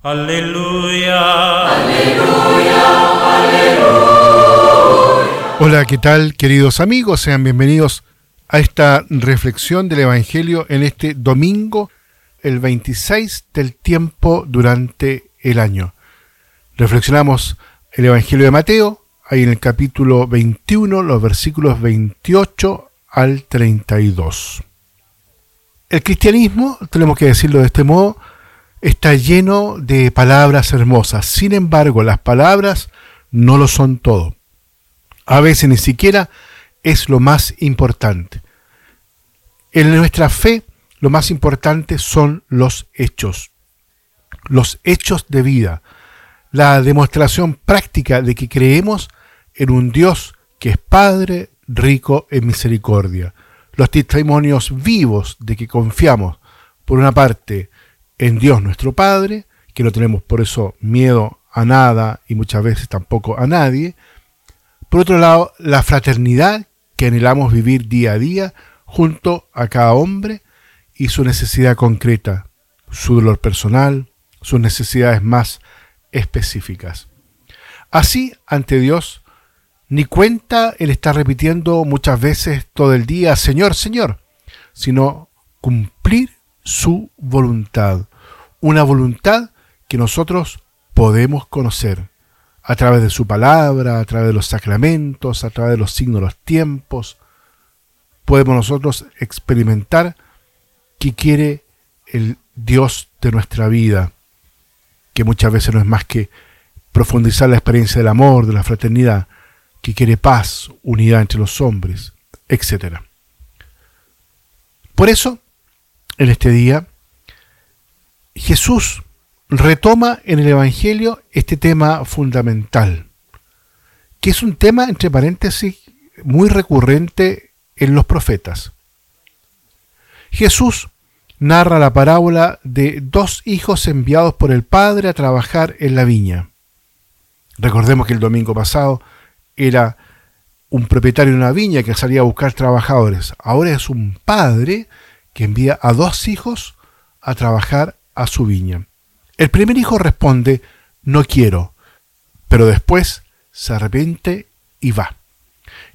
Aleluya. Aleluya. Aleluya. Hola, ¿qué tal queridos amigos? Sean bienvenidos a esta reflexión del Evangelio en este domingo, el 26 del tiempo durante el año. Reflexionamos el Evangelio de Mateo, ahí en el capítulo 21, los versículos 28 al 32. El cristianismo, tenemos que decirlo de este modo, está lleno de palabras hermosas. Sin embargo, las palabras no lo son todo. A veces ni siquiera es lo más importante. En nuestra fe, lo más importante son los hechos. Los hechos de vida. La demostración práctica de que creemos en un Dios que es Padre rico en misericordia. Los testimonios vivos de que confiamos, por una parte, en Dios nuestro Padre, que no tenemos por eso miedo a nada y muchas veces tampoco a nadie. Por otro lado, la fraternidad que anhelamos vivir día a día junto a cada hombre y su necesidad concreta, su dolor personal, sus necesidades más específicas. Así, ante Dios, ni cuenta el estar repitiendo muchas veces todo el día, Señor, Señor, sino cumplir su voluntad. Una voluntad que nosotros podemos conocer a través de su palabra, a través de los sacramentos, a través de los signos los tiempos. Podemos nosotros experimentar que quiere el Dios de nuestra vida, que muchas veces no es más que profundizar la experiencia del amor, de la fraternidad, que quiere paz, unidad entre los hombres, etc. Por eso, en este día, Jesús retoma en el Evangelio este tema fundamental, que es un tema, entre paréntesis, muy recurrente en los profetas. Jesús narra la parábola de dos hijos enviados por el Padre a trabajar en la viña. Recordemos que el domingo pasado era un propietario de una viña que salía a buscar trabajadores. Ahora es un padre que envía a dos hijos a trabajar a su viña. El primer hijo responde, no quiero, pero después se arrepiente y va.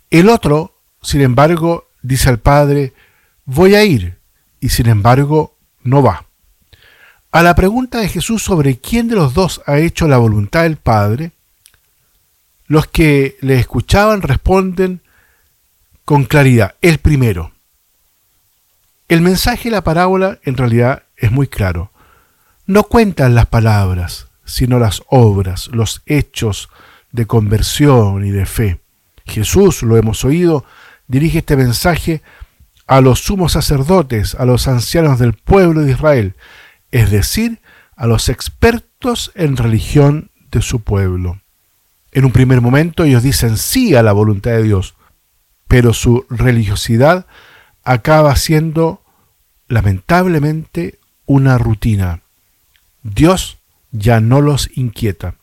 El otro, sin embargo, dice al padre, voy a ir, y sin embargo no va. A la pregunta de Jesús sobre quién de los dos ha hecho la voluntad del Padre, los que le escuchaban responden con claridad, el primero. El mensaje de la parábola en realidad es muy claro. No cuentan las palabras, sino las obras, los hechos de conversión y de fe. Jesús, lo hemos oído, dirige este mensaje a los sumos sacerdotes, a los ancianos del pueblo de Israel, es decir, a los expertos en religión de su pueblo. En un primer momento ellos dicen sí a la voluntad de Dios, pero su religiosidad acaba siendo lamentablemente una rutina. Dios ya no los inquieta.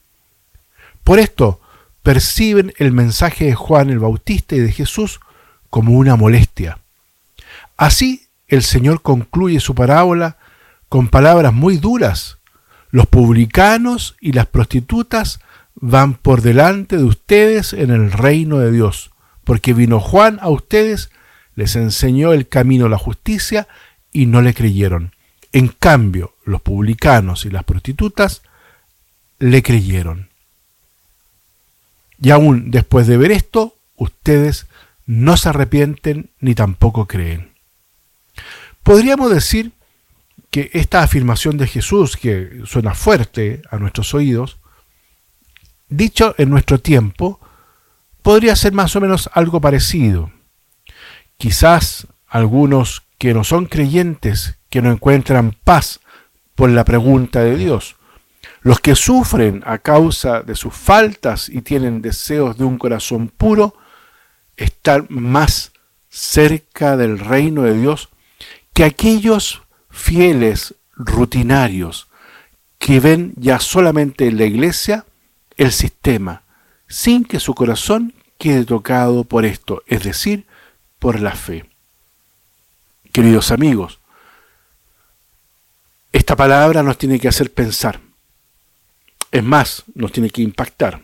Por esto perciben el mensaje de Juan el Bautista y de Jesús como una molestia. Así el Señor concluye su parábola con palabras muy duras. Los publicanos y las prostitutas van por delante de ustedes en el reino de Dios, porque vino Juan a ustedes, les enseñó el camino de la justicia y no le creyeron. En cambio, los publicanos y las prostitutas le creyeron. Y aún después de ver esto, ustedes no se arrepienten ni tampoco creen. Podríamos decir que esta afirmación de Jesús, que suena fuerte a nuestros oídos, dicho en nuestro tiempo, podría ser más o menos algo parecido. Quizás algunos que no son creyentes, que no encuentran paz por la pregunta de Dios. Los que sufren a causa de sus faltas y tienen deseos de un corazón puro, están más cerca del reino de Dios que aquellos fieles rutinarios que ven ya solamente en la iglesia el sistema, sin que su corazón quede tocado por esto, es decir, por la fe. Queridos amigos, esta palabra nos tiene que hacer pensar. Es más, nos tiene que impactar.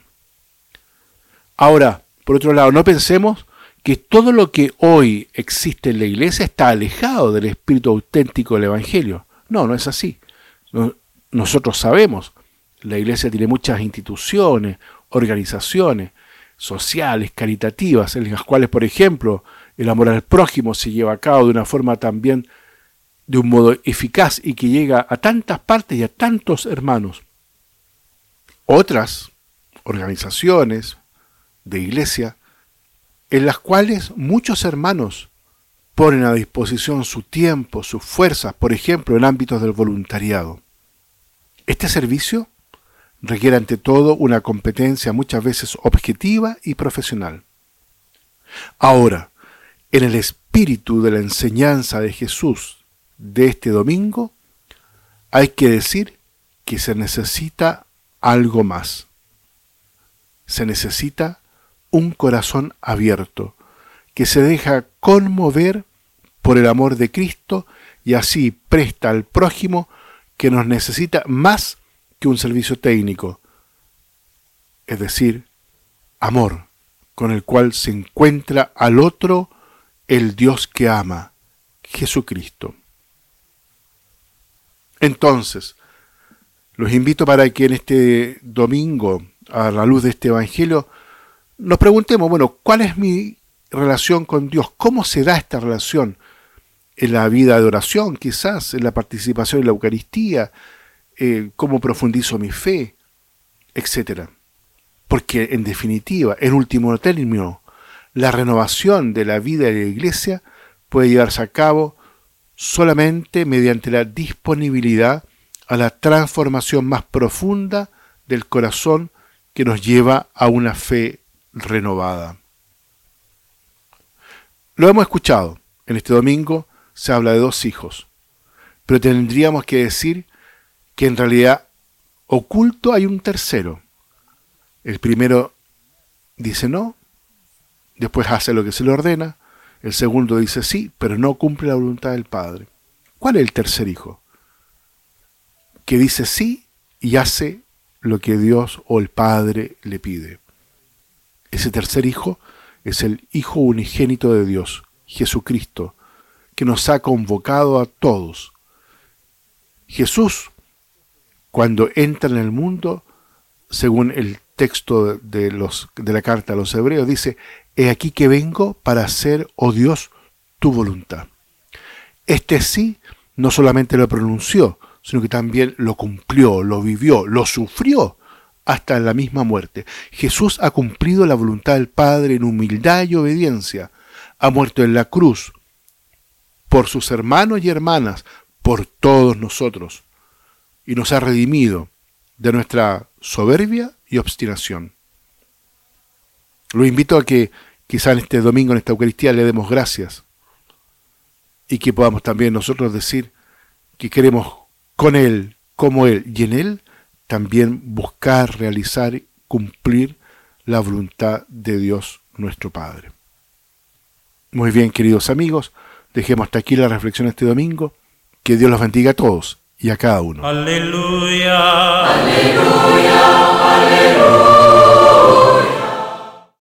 Ahora, por otro lado, no pensemos que todo lo que hoy existe en la iglesia está alejado del espíritu auténtico del Evangelio. No, no es así. Nosotros sabemos, la iglesia tiene muchas instituciones, organizaciones sociales, caritativas, en las cuales, por ejemplo, el amor al prójimo se lleva a cabo de una forma también, de un modo eficaz y que llega a tantas partes y a tantos hermanos. Otras organizaciones de iglesia en las cuales muchos hermanos ponen a disposición su tiempo, sus fuerzas, por ejemplo, en ámbitos del voluntariado. Este servicio requiere ante todo una competencia muchas veces objetiva y profesional. Ahora, en el espíritu de la enseñanza de Jesús de este domingo, hay que decir que se necesita algo más. Se necesita un corazón abierto, que se deja conmover por el amor de Cristo y así presta al prójimo que nos necesita más que un servicio técnico, es decir, amor, con el cual se encuentra al otro el Dios que ama, Jesucristo. Entonces, los invito para que en este domingo, a la luz de este Evangelio, nos preguntemos, bueno, ¿cuál es mi relación con Dios? ¿Cómo se da esta relación? En la vida de oración, quizás, en la participación en la Eucaristía, eh, cómo profundizo mi fe, etcétera. Porque en definitiva, en último término, la renovación de la vida de la iglesia puede llevarse a cabo solamente mediante la disponibilidad a la transformación más profunda del corazón que nos lleva a una fe renovada. Lo hemos escuchado. En este domingo se habla de dos hijos. Pero tendríamos que decir que en realidad oculto hay un tercero. El primero dice no, después hace lo que se le ordena. El segundo dice sí, pero no cumple la voluntad del Padre. ¿Cuál es el tercer hijo? Que dice sí y hace lo que Dios o el Padre le pide. Ese tercer hijo es el Hijo unigénito de Dios, Jesucristo, que nos ha convocado a todos. Jesús, cuando entra en el mundo, según el texto de, los, de la carta a los hebreos, dice, He aquí que vengo para hacer, oh Dios, tu voluntad. Este sí no solamente lo pronunció, sino que también lo cumplió, lo vivió, lo sufrió hasta la misma muerte. Jesús ha cumplido la voluntad del Padre en humildad y obediencia. Ha muerto en la cruz por sus hermanos y hermanas, por todos nosotros, y nos ha redimido de nuestra soberbia y obstinación. Lo invito a que quizá en este domingo, en esta Eucaristía, le demos gracias y que podamos también nosotros decir que queremos con Él, como Él y en Él también buscar, realizar, cumplir la voluntad de Dios nuestro Padre. Muy bien, queridos amigos, dejemos hasta aquí la reflexión este domingo. Que Dios los bendiga a todos y a cada uno. Aleluya. Aleluya. Aleluya.